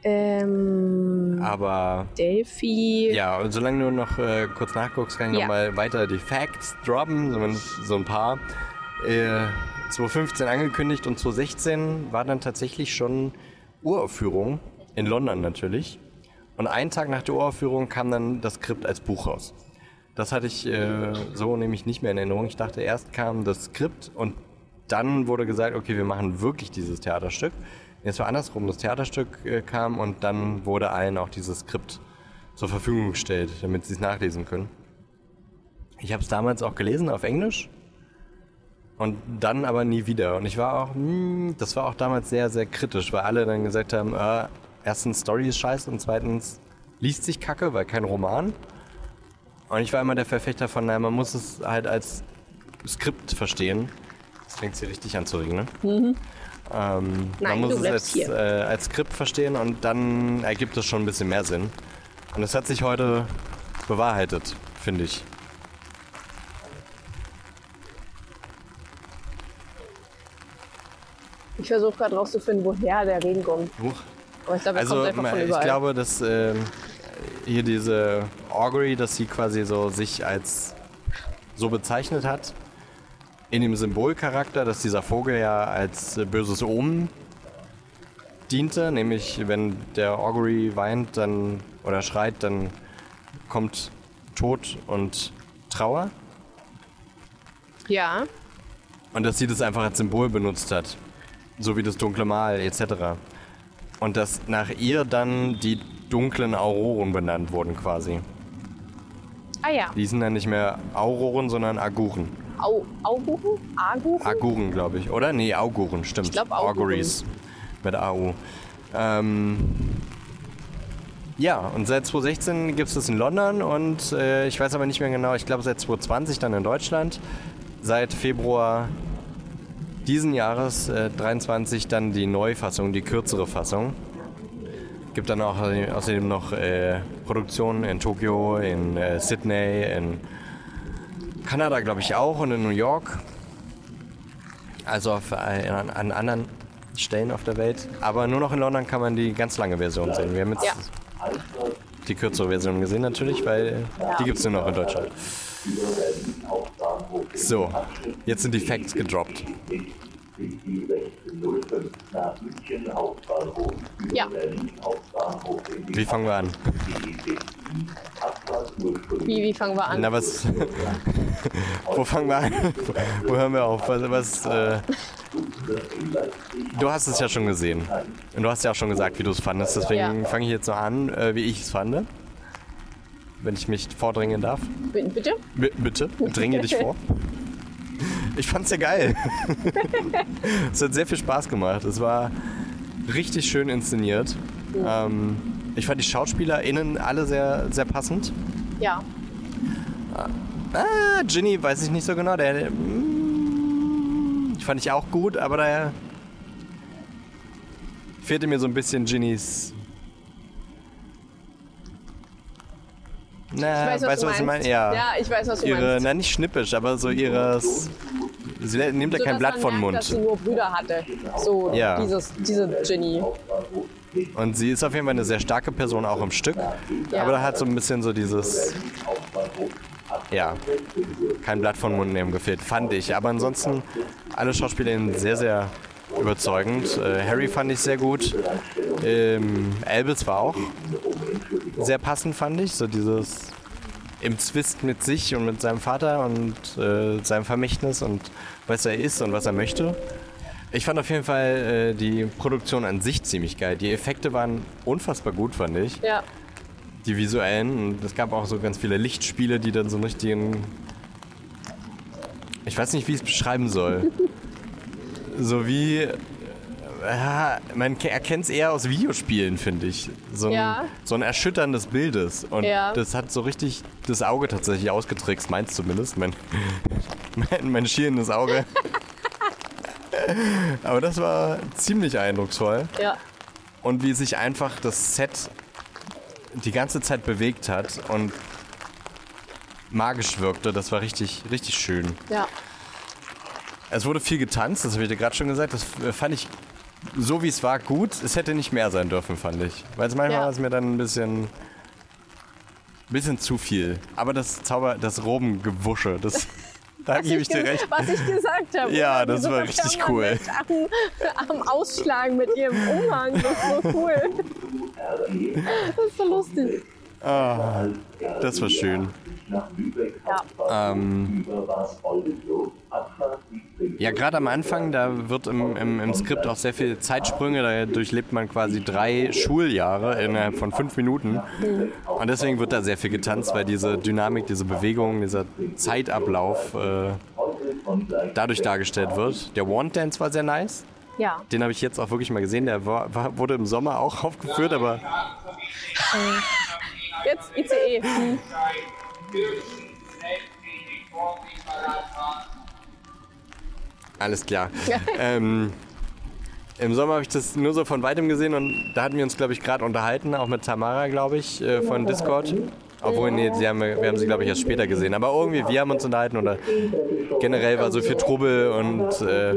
Ähm, Aber Delphi. ja, und solange du noch äh, kurz nachguckst, kann ich Ja. noch mal weiter die Facts droppen, zumindest so ein paar. Äh, 2015 angekündigt und 2016 war dann tatsächlich schon Uraufführung in London natürlich. Und einen Tag nach der Uraufführung kam dann das Skript als Buch raus. Das hatte ich äh, so nämlich nicht mehr in Erinnerung. Ich dachte, erst kam das Skript und dann wurde gesagt, okay, wir machen wirklich dieses Theaterstück. Jetzt war andersrum, das Theaterstück äh, kam und dann wurde allen auch dieses Skript zur Verfügung gestellt, damit sie es nachlesen können. Ich habe es damals auch gelesen auf Englisch und dann aber nie wieder. Und ich war auch, hm, das war auch damals sehr, sehr kritisch, weil alle dann gesagt haben, äh, erstens Story ist scheiße und zweitens liest sich kacke, weil kein Roman. Und ich war immer der Verfechter von, naja, man muss es halt als Skript verstehen. Das fängt sich richtig an zu regnen. Ähm, Nein, man muss es als, hier. äh, als Skript verstehen und dann ergibt es schon ein bisschen mehr Sinn. Und das hat sich heute bewahrheitet, finde ich. Ich versuche gerade rauszufinden, woher der Regen kommt. Huch. Aber ich glaube, Also ich glaube, dass ähm, hier diese Augury, dass sie quasi so sich als so bezeichnet hat, in dem Symbolcharakter, dass dieser Vogel ja als äh, böses Omen diente, nämlich wenn der Augury weint dann oder schreit, dann kommt Tod und Trauer. ja, Und dass sie das einfach als Symbol benutzt hat. So wie das dunkle Mal etc. Und dass nach ihr dann die dunklen Auroren benannt wurden quasi. ah ja, Die sind dann nicht mehr Auroren, sondern Aguren. Au, Auguren? Aguren? Aguren, glaube ich. Oder? Nee, Auguren, stimmt. Ich glaub, Auguren. Auguries. Mit AU. Ähm, ja, und seit 2016 gibt es das in London und äh, ich weiß aber nicht mehr genau, ich glaube seit 2020 dann in Deutschland. Seit Februar diesen Jahres, äh, 23, dann die Neufassung, die kürzere Fassung. Gibt dann auch außerdem noch äh, Produktionen in Tokio, in äh, Sydney, in Kanada, glaube ich, auch und in New York. Also auf, äh, an, an anderen Stellen auf der Welt. Aber nur noch in London kann man die ganz lange Version sehen. Wir haben jetzt Ja. die kürzere Version gesehen natürlich, weil die gibt es nur noch in Deutschland. So, jetzt sind die Facts gedroppt. Ja, Wie fangen wir an? wie, wie fangen wir an? Na, was. Wo fangen wir an? Wo hören wir auf? Was. was äh, du hast es ja schon gesehen. Und du hast ja auch schon gesagt, wie du es fandest. Deswegen Ja. fange ich jetzt so an, äh, wie ich es fand. Wenn ich mich vordringen darf. B- Bitte? B bitte, dringe dich vor. Ich fand's ja geil. es hat sehr viel Spaß gemacht. Es war richtig schön inszeniert. Ähm, ich fand die SchauspielerInnen alle sehr, sehr passend. Ja. Ah, Ginny weiß ich nicht so genau. Der, der mm, fand ich auch gut, aber da fehlte mir so ein bisschen Ginnys. Na, Ich weiß, was weißt du was ich meine? Ja. Ja, ich weiß, was du ihre, meinst. na nicht schnippisch, aber so ihres. Sie nimmt ja So, kein Blatt von merkt, Mund. dass sie nur Brüder hatte. So, Ja. dieses, diese Ginny. Und sie ist auf jeden Fall eine sehr starke Person auch im Stück. Aber da hat so ein bisschen so dieses. Ja, kein Blatt von Mund nehmen gefehlt, fand ich. Aber ansonsten alle Schauspielerinnen sehr, sehr überzeugend. Äh, Harry fand ich sehr gut. Ähm, Albus war auch sehr passend, fand ich. So dieses im Zwist mit sich und mit seinem Vater und äh, seinem Vermächtnis und was er ist und was er möchte. Ich fand auf jeden Fall äh, die Produktion an sich ziemlich geil. Die Effekte waren unfassbar gut, fand ich. Ja. Die visuellen. Und es gab auch so ganz viele Lichtspiele, die dann so einen richtigen. Ich weiß nicht, wie ich es beschreiben soll. so wie. äh, Ja, man ke- erkennt es eher aus Videospielen, finde ich. So ein, Ja. so ein erschütterndes Bildes. Und Ja. das hat so richtig das Auge tatsächlich ausgetrickst, meins zumindest. Mein, mein, mein schierendes Auge. Aber das war ziemlich eindrucksvoll. Ja. Und wie sich einfach das Set die ganze Zeit bewegt hat und magisch wirkte, das war richtig, richtig schön. Ja. Es wurde viel getanzt, das habe ich dir gerade schon gesagt. Das äh, fand ich so wie es war gut. Es hätte nicht mehr sein dürfen, fand ich. Weil es manchmal Ja. war es mir dann ein bisschen, bisschen zu viel. Aber das Zauber, das Robengewusche, das, da gebe ich dir recht. Was ich gesagt habe. Ja, das war richtig cool. Am, am Ausschlagen mit ihrem Umhang. Das ist so cool. Das ist so lustig. Ah, das war schön. Ja. Ähm, ja, gerade am Anfang, da wird im, im, im Skript auch sehr viel Zeitsprünge, da durchlebt man quasi drei Schuljahre innerhalb von fünf Minuten. Und deswegen wird da sehr viel getanzt, weil diese Dynamik, diese Bewegung, dieser Zeitablauf äh, dadurch dargestellt wird. Der Wand Dance war sehr nice. Ja. Den habe ich jetzt auch wirklich mal gesehen. Der war, war, wurde im Sommer auch aufgeführt, aber Jetzt ICE. Hm. Alles klar. ähm, Im Sommer habe ich das nur so von weitem gesehen und da hatten wir uns, glaube ich, gerade unterhalten, auch mit Tamara, glaube ich, äh, von Discord. Obwohl, nee, sie haben, wir haben sie, glaube ich, erst später gesehen. Aber irgendwie, wir haben uns unterhalten oder generell war so viel Trubel und äh,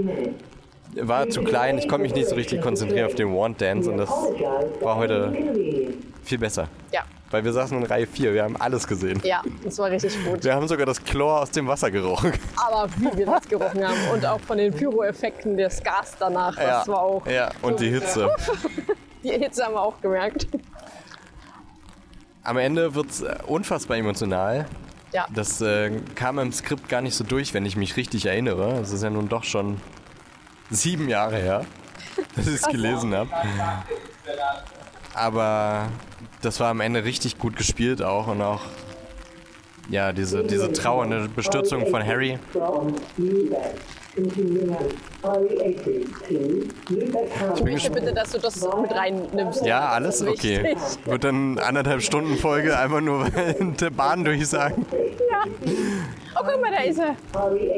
war zu klein. Ich konnte mich nicht so richtig konzentrieren auf den Wand Dance und das war heute viel besser. Ja. Weil wir saßen in Reihe 4, wir haben alles gesehen. Ja, das war richtig gut. Wir haben sogar das Chlor aus dem Wasser gerochen. Aber wie wir das gerochen haben und auch von den Pyro-Effekten des Gas danach, das war auch. ja, und die Hitze. Die Hitze haben wir auch gemerkt. Am Ende wird es unfassbar emotional. Ja. Das äh, kam im Skript gar nicht so durch, wenn ich mich richtig erinnere. Das ist ja nun doch schon sieben Jahre her, dass ich es gelesen habe. Aber das war am Ende richtig gut gespielt auch und auch ja diese, diese trauernde Bestürzung von Harry. Ich möchte bitte, dass du das mit reinnimmst. Ja, alles okay. Wird dann anderthalb Stunden Folge einfach nur in der Bahn durchsagen. Ja. Oh, guck mal, da ist er.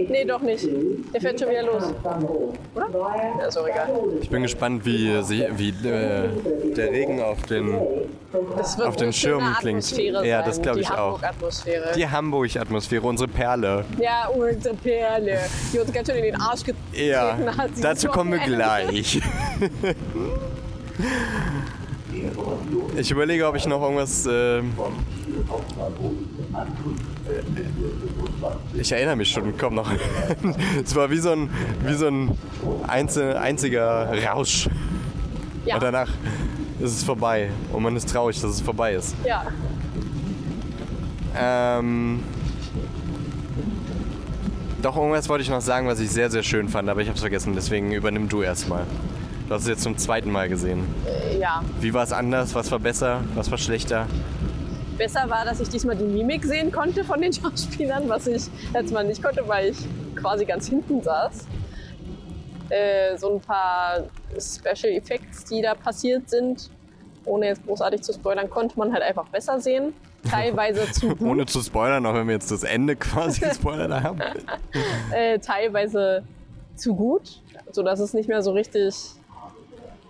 Nee, doch nicht. Der fährt schon wieder los. Oder? Ja, ist auch egal. Ich bin gespannt, wie, sie, wie äh, der Regen auf den Das wird Auf den Schirmen klingt. Ja, das glaub ich die auch. Hamburg-Atmosphäre. die Hamburg-Atmosphäre, unsere Perle. Ja, unsere Perle, die uns ganz schön in den Arsch getreten Ja, hat. dazu kommen wir gleich. Ich überlege, ob ich noch irgendwas. Äh, ich erinnere mich schon, komm noch. Es war wie so ein, wie so ein einzel, einziger Rausch. Ja, Und danach ist es vorbei. Und man ist traurig, dass es vorbei ist. ja. Ähm, doch, irgendwas wollte ich noch sagen, was ich sehr, sehr schön fand, aber ich habe es vergessen. Deswegen übernimm du erstmal. Du hast es jetzt zum zweiten Mal gesehen. ja. Wie war es anders? Was war besser? Was war schlechter? Besser war, dass ich diesmal die Mimik sehen konnte von den Schauspielern, was ich letztes Mal nicht konnte, weil ich quasi ganz hinten saß. Äh, so ein paar Special Effects, die da passiert sind, ohne jetzt großartig zu spoilern, konnte man halt einfach besser sehen. Teilweise zu gut, Ohne zu spoilern, auch wenn wir jetzt das Ende quasi gespoilert haben. äh, teilweise zu gut, sodass es nicht mehr so richtig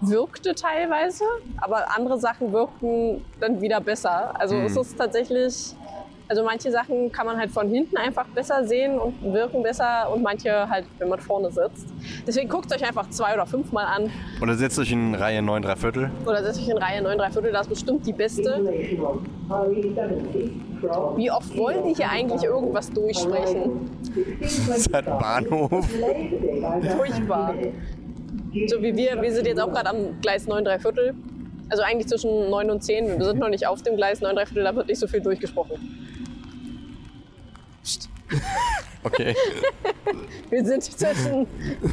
wirkte teilweise, aber andere Sachen wirkten dann wieder besser. Also es ist tatsächlich, also manche Sachen kann man halt von hinten einfach besser sehen und wirken besser und manche halt, wenn man vorne sitzt. Deswegen guckt euch einfach zwei oder fünfmal an Oder setzt euch in Reihe 9, 3 Viertel. oder setzt euch in Reihe 9, 3 Viertel, das ist bestimmt die beste. Wie oft wollen die hier eigentlich irgendwas durchsprechen? Das hat einen Bahnhof. Furchtbar. So wie wir, wir sind jetzt auch gerade am Gleis 9 3 Viertel. Also eigentlich zwischen 9 und 10. Wir sind noch nicht auf dem Gleis 9 3 Viertel, da wird nicht so viel durchgesprochen. Psst. Okay, Wir sind zwischen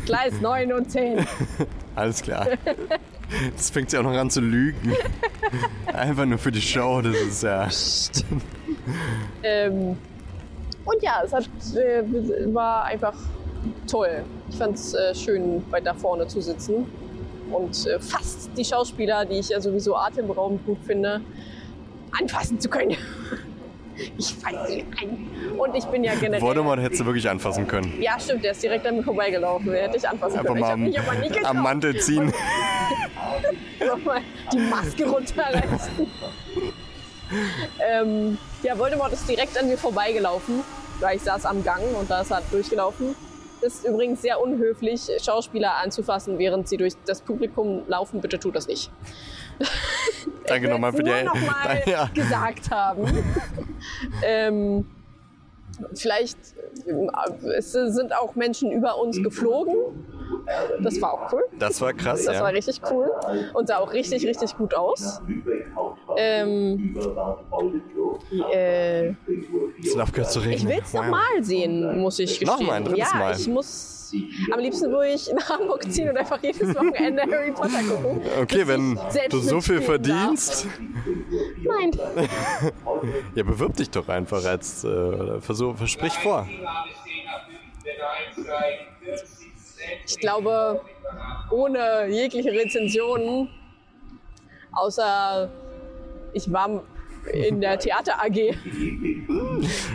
Gleis 9 und 10. alles klar. Jetzt fängt sie auch noch an zu lügen. Einfach nur für die Show, das ist ja. Ähm, und ja, es hat, äh, war einfach toll. Ich fand es äh, schön, weiter vorne zu sitzen und äh, fast die Schauspieler, die ich ja sowieso atemberaubend gut finde, anfassen zu können. Ich fasse ihn an. Und ich bin ja generell. Voldemort hättest du wirklich anfassen können. Ja, stimmt, der ist direkt an mir vorbeigelaufen. Den hätte ich anfassen Einfach können. Ich mal habe mich aber nicht am, am Mantel ziehen. nochmal die Maske runterreißen. ähm, ja, Voldemort ist direkt an mir vorbeigelaufen, weil ich saß am Gang und da ist er durchgelaufen. Ist übrigens sehr unhöflich, Schauspieler anzufassen, während sie durch das Publikum laufen. Bitte tut das nicht. Danke nochmal für die noch mal Ja. gesagt haben. ähm, vielleicht äh, es sind auch Menschen über uns geflogen. Das war auch cool. Das war krass, Das ja. war richtig cool und sah auch richtig, richtig gut aus. Ähm, äh, Es hat aufgehört zu regnen. ich will es Wow. nochmal sehen, muss ich gestehen. Nochmal, ein drittes ja, Mal. ich muss am liebsten würde ich nach Hamburg ziehen und einfach jedes Wochenende Harry Potter gucken. Okay, wenn du so viel mitspielen darf. verdienst, Nein. ja, bewirb dich doch einfach als äh, oder versuch, versprich vor. Ich glaube, ohne jegliche Rezensionen, außer ich war in der Theater AG,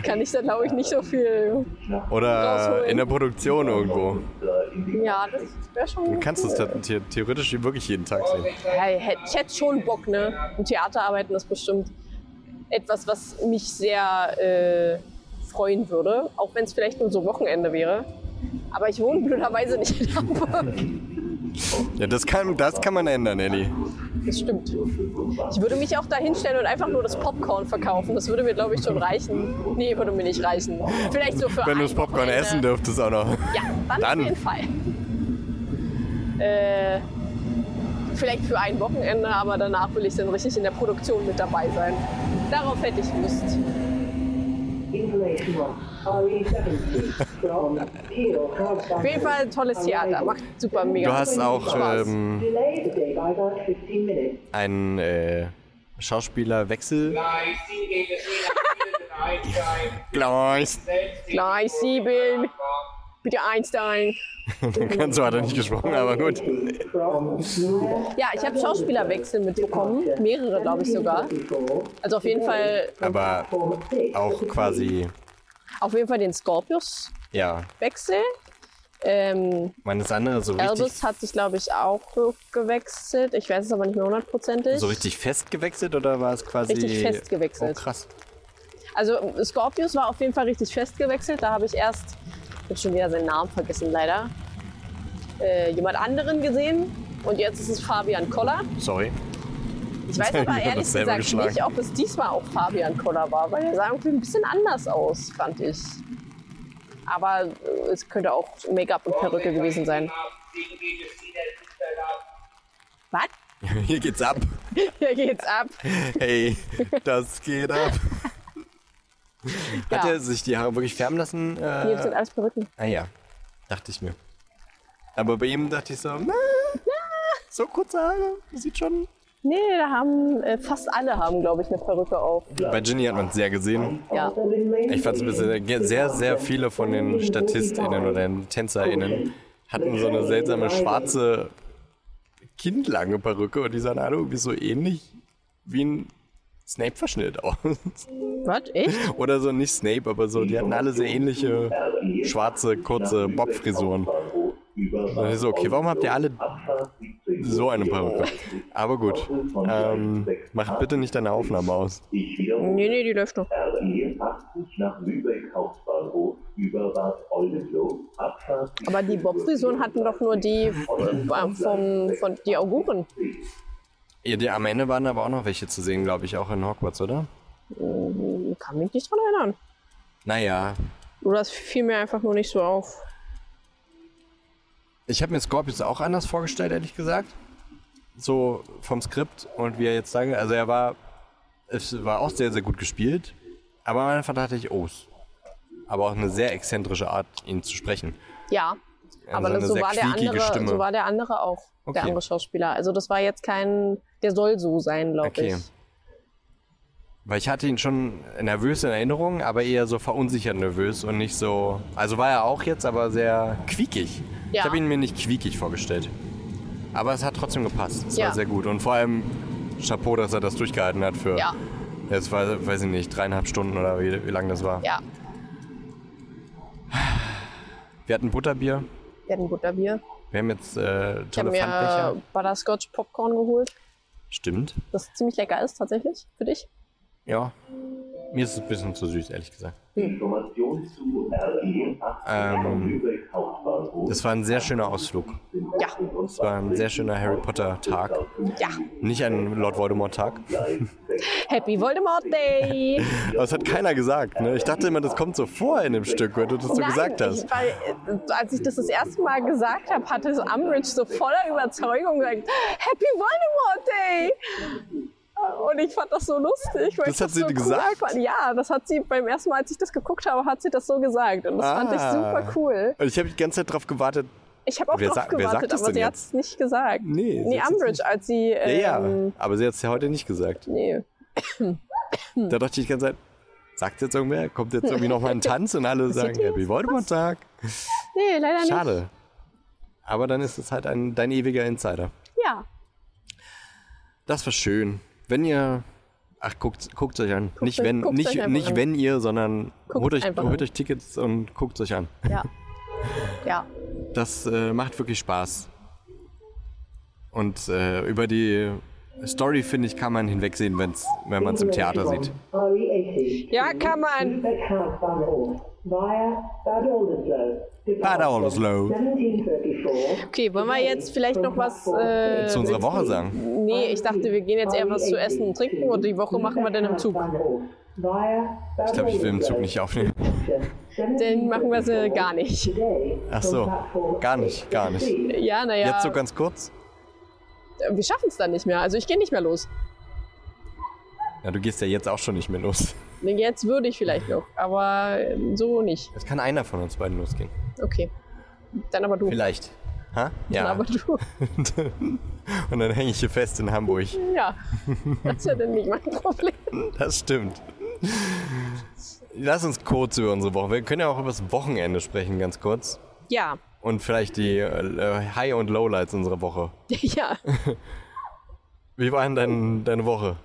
kann ich da glaube ich nicht so viel. Oder Rausholen. in der Produktion irgendwo. Ja, das wäre schon. Du kannst es the the theoretisch wirklich jeden Tag sehen. Ja, ich hätte- ich hätte schon Bock, ne? Im Theater arbeiten ist bestimmt etwas, was mich sehr äh, freuen würde, auch wenn es vielleicht nur so Wochenende wäre. Aber ich wohne blöderweise nicht in Hamburg. Ja, das kann, das kann man ändern, Ellie. Das stimmt. Ich würde mich auch da hinstellen und einfach nur das Popcorn verkaufen. Das würde mir, glaube ich, schon reichen. Nee, würde mir nicht reichen. Vielleicht so für Wenn du das Popcorn Wochenende. essen dürftest auch noch. Ja, dann, Dann. auf jeden Fall. Äh, vielleicht für ein Wochenende, aber danach will ich dann richtig in der Produktion mit dabei sein. Darauf hätte ich Lust. Information on RE70 from Peel Auf jeden Fall ein tolles Theater. Macht super mega Du hast auch ähm, Delay the day by about 15 minutes. einen äh, Schauspielerwechsel. Gleich. Gleich sieben. Bitte Einstein. Ganz so hat er nicht gesprochen, aber gut. Ja, ich habe Schauspielerwechsel mitbekommen. Mehrere, glaube ich sogar. Also auf jeden Fall, Aber Form 6. auch quasi, auf jeden Fall den Scorpius-Wechsel. Ja, Ähm, meines andere so richtig, Elvis hat sich, glaube ich, auch gewechselt. Ich weiß es aber nicht mehr hundertprozentig. so richtig fest gewechselt oder war es quasi. Richtig fest gewechselt. Oh, krass. Also Scorpius war auf jeden Fall richtig fest gewechselt. Da habe ich erst, ich habe schon wieder seinen Namen vergessen leider, äh, jemand anderen gesehen. Und jetzt ist es Fabian Koller. Sorry. Ich weiß aber ehrlich gesagt nicht, ob es diesmal auch Fabian Koller war, weil er sah irgendwie ein bisschen anders aus, fand ich. Aber äh, es könnte auch Make-up und Perücke gewesen sein. Was? Hier geht's ab. Hier geht's ab. Hey, das geht ab. Hat Ja. er sich die Haare wirklich färben lassen? Hier sind Äh, alles Perücken. ah ja, dachte ich mir. Aber bei ihm dachte ich so, na, so kurze Haare, sieht schon. Nee, da haben äh, fast alle haben, glaube ich, eine Perücke auf. Bei Ginny hat man es sehr gesehen. Ja. Ich fand es ein bisschen, sehr, sehr viele von den StatistInnen oder den TänzerInnen hatten so eine seltsame schwarze, kindlange Perücke und die sahen alle irgendwie so ähnlich wie ein Snape-Verschnitt aus. Was? Echt? Oder so nicht Snape, aber so, die hatten alle sehr ähnliche schwarze, kurze Bob-Frisuren. So, okay, warum habt ihr alle so eine Perücke? Aber gut, ähm, macht bitte nicht deine Aufnahme aus. Nee, nee, die läuft noch. RE80 nach Lübeck Hauptbahnhof über Bad Oldesloe, Abfahrt Aber die Bob-Frisuren hatten doch nur die äh, vom, von die Auguren. Ja, die, am Ende waren aber auch noch welche zu sehen, glaube ich, auch in Hogwarts, oder? Kann mich nicht dran erinnern. Naja, Oder das fiel mir einfach nur nicht so auf. Ich habe mir Scorpius auch anders vorgestellt, ehrlich gesagt. So vom Skript und wie er jetzt sage, also er war, es war auch sehr, sehr gut gespielt, aber am Anfang dachte ich, oh, aber auch eine sehr exzentrische Art, ihn zu sprechen. Ja. Aber Also das, so, war der andere, Stimme. so war der andere auch. Okay. Der andere Schauspieler. Also das war jetzt kein. Der soll so sein, glaube Okay. ich. Weil ich hatte ihn schon nervös in Erinnerung, aber eher so verunsichert nervös und nicht so. Also war er auch jetzt, aber sehr quiekig. Ich Ja. habe ihn mir nicht quiekig vorgestellt. Aber es hat trotzdem gepasst. Es Ja. war sehr gut. Und vor allem Chapeau, dass er das durchgehalten hat für. Ja. Es war, weiß ich nicht, dreieinhalb Stunden oder wie, wie lang das war. Ja. Wir hatten Butterbier. Wir hatten Butterbier. Wir haben jetzt äh, Ich habe tolle mir. Butterscotch Popcorn geholt. Stimmt. Das ziemlich lecker ist, tatsächlich. Für dich. Ja. Mir ist es ein bisschen zu süß, ehrlich gesagt. Information zu RE80 Ähm. Es war ein sehr schöner Ausflug. Ja, Es war ein sehr schöner Harry Potter Tag. ja. Nicht ein Lord Voldemort Tag. Happy Voldemort Day! Aber das hat keiner gesagt. Ne? Ich dachte immer, das kommt so vor in dem Stück, wenn du das so Nein, gesagt hast. Ich, weil, äh, als ich das das erste Mal gesagt habe, hatte so Umbridge so voller Überzeugung gesagt, Happy Voldemort Day! Und ich fand das so lustig. Das hat sie so gesagt? Fand. Ja, das hat sie beim ersten Mal, als ich das geguckt habe, hat sie das so gesagt. Und das fand ich Ah. super cool. Und ich habe die ganze Zeit drauf gewartet. Ich habe auch Wer drauf gewartet, das aber sie hat es nicht gesagt. Nee, sie nee Umbridge, als sie. Ja, ja. Ähm, Aber sie hat es ja heute nicht gesagt. Nee. Da dachte ich die ganze Zeit, sagt jetzt irgendwer? Kommt jetzt irgendwie noch mal ein Tanz und alle sagen Happy Voldemort Tag? Nee, leider nicht. Schade. Aber dann ist es halt ein, dein ewiger Insider. Ja. Das war schön. Wenn ihr. Ach, guckt guckt euch an. nicht euch- wenn, nicht, nicht an. wenn ihr, sondern Guckt holt euch, holt euch Tickets und guckt euch an. Ja. Ja. Das äh, macht wirklich Spaß. Und äh, über die Story, finde ich, kann man hinwegsehen, wenn's, wenn man es im Theater sieht. RE80. Ja, kann man. Bad Oldesloe. Bad Oldesloe. 1734. Okay, wollen wir jetzt vielleicht noch was äh, Zu unserer Woche sagen. Nee, ich dachte, wir gehen jetzt eher was zu essen und trinken und die Woche machen wir dann im Zug. Ich glaube, ich will im Zug nicht aufnehmen. Dann machen wir sie gar nicht. Ach so, gar nicht, gar nicht. Ja, naja, Jetzt so ganz kurz. Wir schaffen es dann nicht mehr. Also ich gehe nicht mehr los. Ja, du gehst ja jetzt auch schon nicht mehr los. Jetzt würde ich vielleicht noch, aber so nicht. Jetzt kann einer von uns beiden losgehen. Okay. Dann aber du. Vielleicht. Ha? Dann Ja. aber du. Und dann hänge ich hier fest in Hamburg. Ja. Das ist ja dann nicht mein Problem. Das stimmt. Lass uns kurz über unsere Woche. Wir können ja auch über das Wochenende sprechen, ganz kurz. Ja. Und vielleicht die äh, High- und Lowlights unserer Woche. Ja. Wie war denn dein, deine Woche?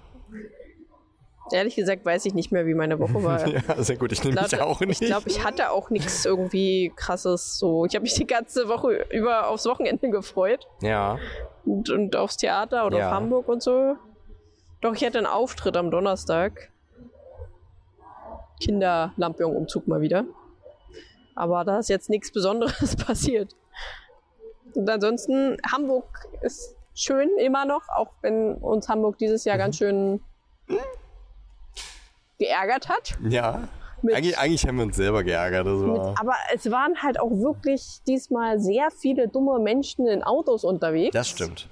Ehrlich gesagt weiß ich nicht mehr, wie meine Woche war. Ja, sehr gut. Ich nehme mich auch nicht. Ich glaube, ich hatte auch nichts irgendwie krasses so. Ich habe mich die ganze Woche über aufs Wochenende gefreut ja. und, und aufs Theater oder Ja. auf Hamburg und so. Doch, ich hatte einen Auftritt am Donnerstag. Kinderlampion-Umzug mal wieder. Aber da ist jetzt nichts Besonderes passiert. Und ansonsten, Hamburg ist schön immer noch, auch wenn uns Hamburg dieses Jahr ganz schön geärgert hat. Ja. Mit- Eigentlich, eigentlich haben wir uns selber geärgert. Das war. Aber es waren halt auch wirklich diesmal sehr viele dumme Menschen in Autos unterwegs. Das stimmt.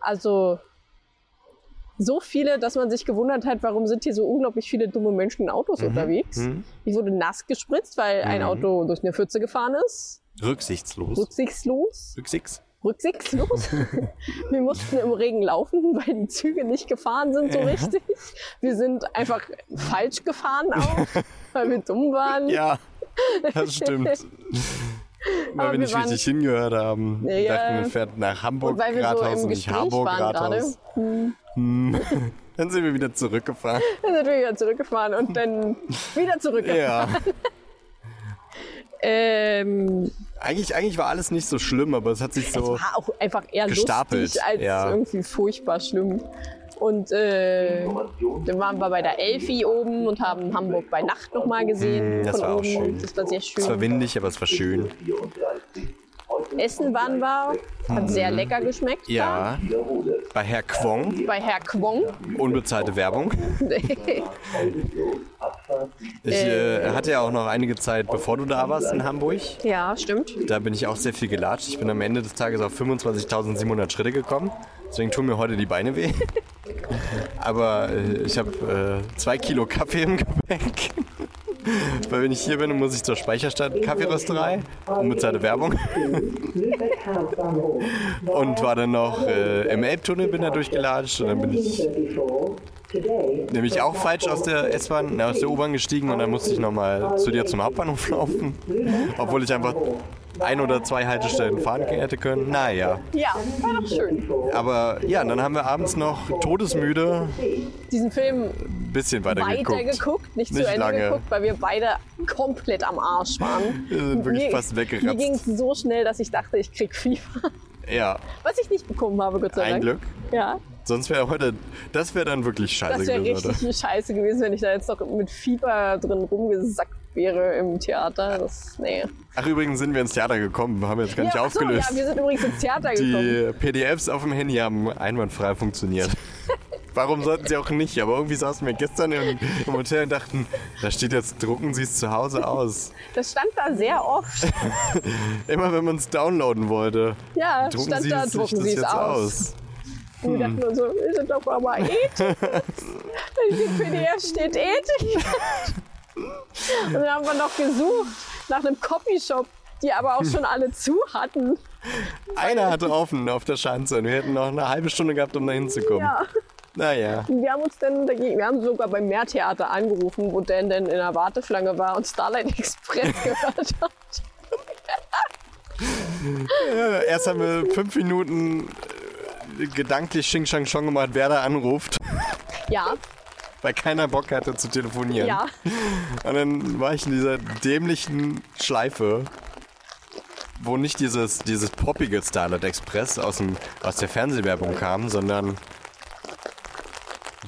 Also so viele, dass man sich gewundert hat, warum sind hier so unglaublich viele dumme Menschen in Autos Mhm. unterwegs. Ich wurde nass gespritzt, weil ein Auto durch eine Pfütze gefahren ist. Rücksichtslos. Rücksichtslos. Rücksichtslos? Rücksichtslos. Wir mussten im Regen laufen, weil die Züge nicht gefahren sind so richtig. Wir sind einfach falsch gefahren auch, weil wir dumm waren. Ja, das stimmt. Weil Aber wir nicht richtig hingehört haben. Wir Ja. dachten, wir fährt nach Hamburg Und weil wir so und nicht Gespräch Harburg waren gerade. Rathaus. Dann sind wir wieder zurückgefahren. Dann sind wir wieder zurückgefahren und dann wieder zurückgefahren. Ja. Ähm, Eigentlich, eigentlich war alles nicht so schlimm, aber es hat sich so. war auch einfach eher Gestapelt, lustig als ja. irgendwie furchtbar schlimm. Und äh, dann waren wir bei der Elfi oben und haben Hamburg bei Nacht nochmal gesehen. Mm, das war auch oben. schön. Und das war sehr Es war schön. windig, aber es war schön. Essen waren wir, hat sehr lecker geschmeckt. Ja. Bei Herr Kwong. Bei Herr Kwong. unbezahlte Werbung. Ich äh, hatte ja auch noch einige Zeit, bevor du da warst in Hamburg. ja, stimmt. Da bin ich auch sehr viel gelatscht. Ich bin am Ende des Tages auf 25.700 Schritte gekommen. Deswegen tun mir heute die Beine weh. Aber äh, ich habe äh, zwei Kilo Kaffee im Gepäck. Weil wenn ich hier bin, muss ich zur Speicherstadt Kaffeerösterei. Unbezahlte Werbung. Und war dann noch äh, im Elbtunnel bin da durchgelatscht. Und dann bin ich 1734. Today, nämlich auch falsch aus der S-Bahn, aus der U-Bahn gestiegen. Und dann musste ich nochmal zu dir zum Hauptbahnhof laufen. Obwohl ich einfach ein oder zwei Haltestellen fahren hätte können. Naja. Ja, war doch schön. Aber ja, dann haben wir abends noch todesmüde Diesen Film ein bisschen weiter, weiter geguckt. geguckt, nicht, zu Nicht Ende lange. geguckt, weil wir beide komplett am Arsch waren. Wir sind wirklich Mir- fast Mir weggeratzt. ging es so schnell, dass ich dachte, ich krieg Fieber. Ja, Was ich nicht bekommen habe, Gott sei ein Dank. Glück. Ja, Sonst wäre heute, das wäre dann wirklich scheiße das wäre gewesen. richtig scheiße gewesen, wenn ich da jetzt noch mit Fieber drin rumgesackt wäre im Theater. Das, nee. Ach, übrigens sind wir ins Theater gekommen, haben jetzt gar nicht ja, ach so, aufgelöst. ja, wir sind übrigens ins Theater gekommen. Die PDFs auf dem Handy haben einwandfrei funktioniert. Warum sollten sie auch nicht? Aber irgendwie saßen wir gestern im, im Hotel und dachten, da steht jetzt, drucken Sie es zu Hause aus. Das stand da sehr oft. Immer wenn man es downloaden wollte, Ja, drucken stand Sie da, drucken das Sie es aus. aus. Und wir dachten uns so, wir sind doch aber ethisch. In dem PDF steht ethisch. Und dann haben wir noch gesucht nach einem Copyshop, die aber auch schon alle zu hatten. Einer hatte offen auf der Schanze und wir hätten noch eine halbe Stunde gehabt, um da hinzukommen. Ja. Naja, wir haben uns dann dagegen, wir haben sogar beim Meertheater angerufen, wo Dan dann in der Warteschlange war und Starlight Express gehört hat. erst haben wir fünf Minuten gedanklich Xing Shang Chong gemacht, wer da anruft, Ja, weil keiner Bock hatte zu telefonieren. ja. Und dann war ich in dieser dämlichen Schleife, wo nicht dieses, dieses poppige Starlight Express aus, dem, aus der Fernsehwerbung kam, sondern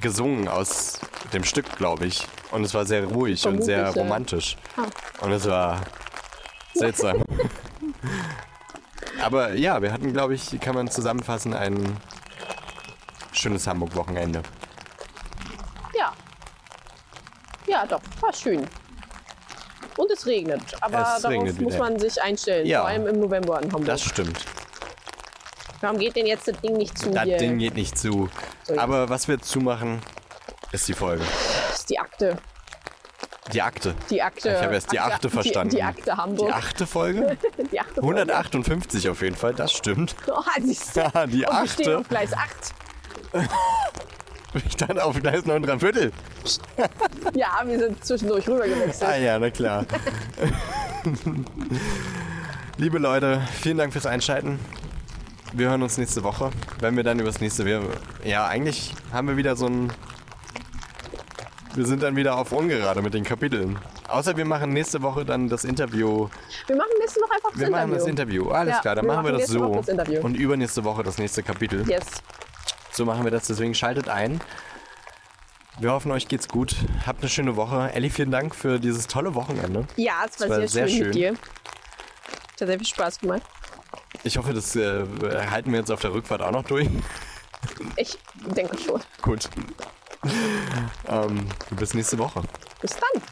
gesungen aus dem Stück, glaube ich. Und es war sehr ruhig und sehr Vermutlich, ja. romantisch. Und es war seltsam. Aber ja, wir hatten, glaube ich, kann man zusammenfassen, ein schönes Hamburg-Wochenende. Ja. Ja, doch, war schön. Und es regnet, aber Es darauf regnet muss wieder. man sich einstellen, Ja. vor allem im November in Hamburg. Das stimmt. Warum geht denn jetzt das Ding nicht zu Das hier? Ding geht nicht zu. So, Aber was wir zumachen, ist die Folge. Das ist die Akte. Die Akte. Die Akte. Ich habe erst die Akte- achte verstanden. Die, die Akte Hamburg. Die achte Folge? Die Akte Folge. 158 auf jeden Fall, das stimmt. Oh, siehst du. Ja, die Und wir stehen achte. auf Gleis 8. Ich stand auf Gleis 9 3 Viertel. Ja, wir sind zwischendurch rüber gewechselt. Ah ja, na klar. Liebe Leute, vielen Dank fürs Einschalten. Wir hören uns nächste Woche, wenn wir dann übers nächste... Wir, ja, eigentlich haben wir wieder so ein... Wir sind dann wieder auf ungerade mit den Kapiteln. Außer wir machen nächste Woche dann das Interview Wir machen nächste Woche einfach das Wir machen Interview. das Interview. Alles Ja, klar, dann wir machen wir machen das so. Das. Und übernächste Woche das nächste Kapitel. Yes. So machen wir das, deswegen schaltet ein. Wir hoffen, euch geht's gut. Habt eine schöne Woche. Elli, vielen Dank für dieses tolle Wochenende. Ja, es war, war sehr, sehr schön, schön. mit dir. Es hat sehr viel Spaß gemacht. Ich hoffe, das äh, halten wir jetzt auf der Rückfahrt auch noch durch. Ich denke schon. Gut. ähm, bis nächste Woche. Bis dann.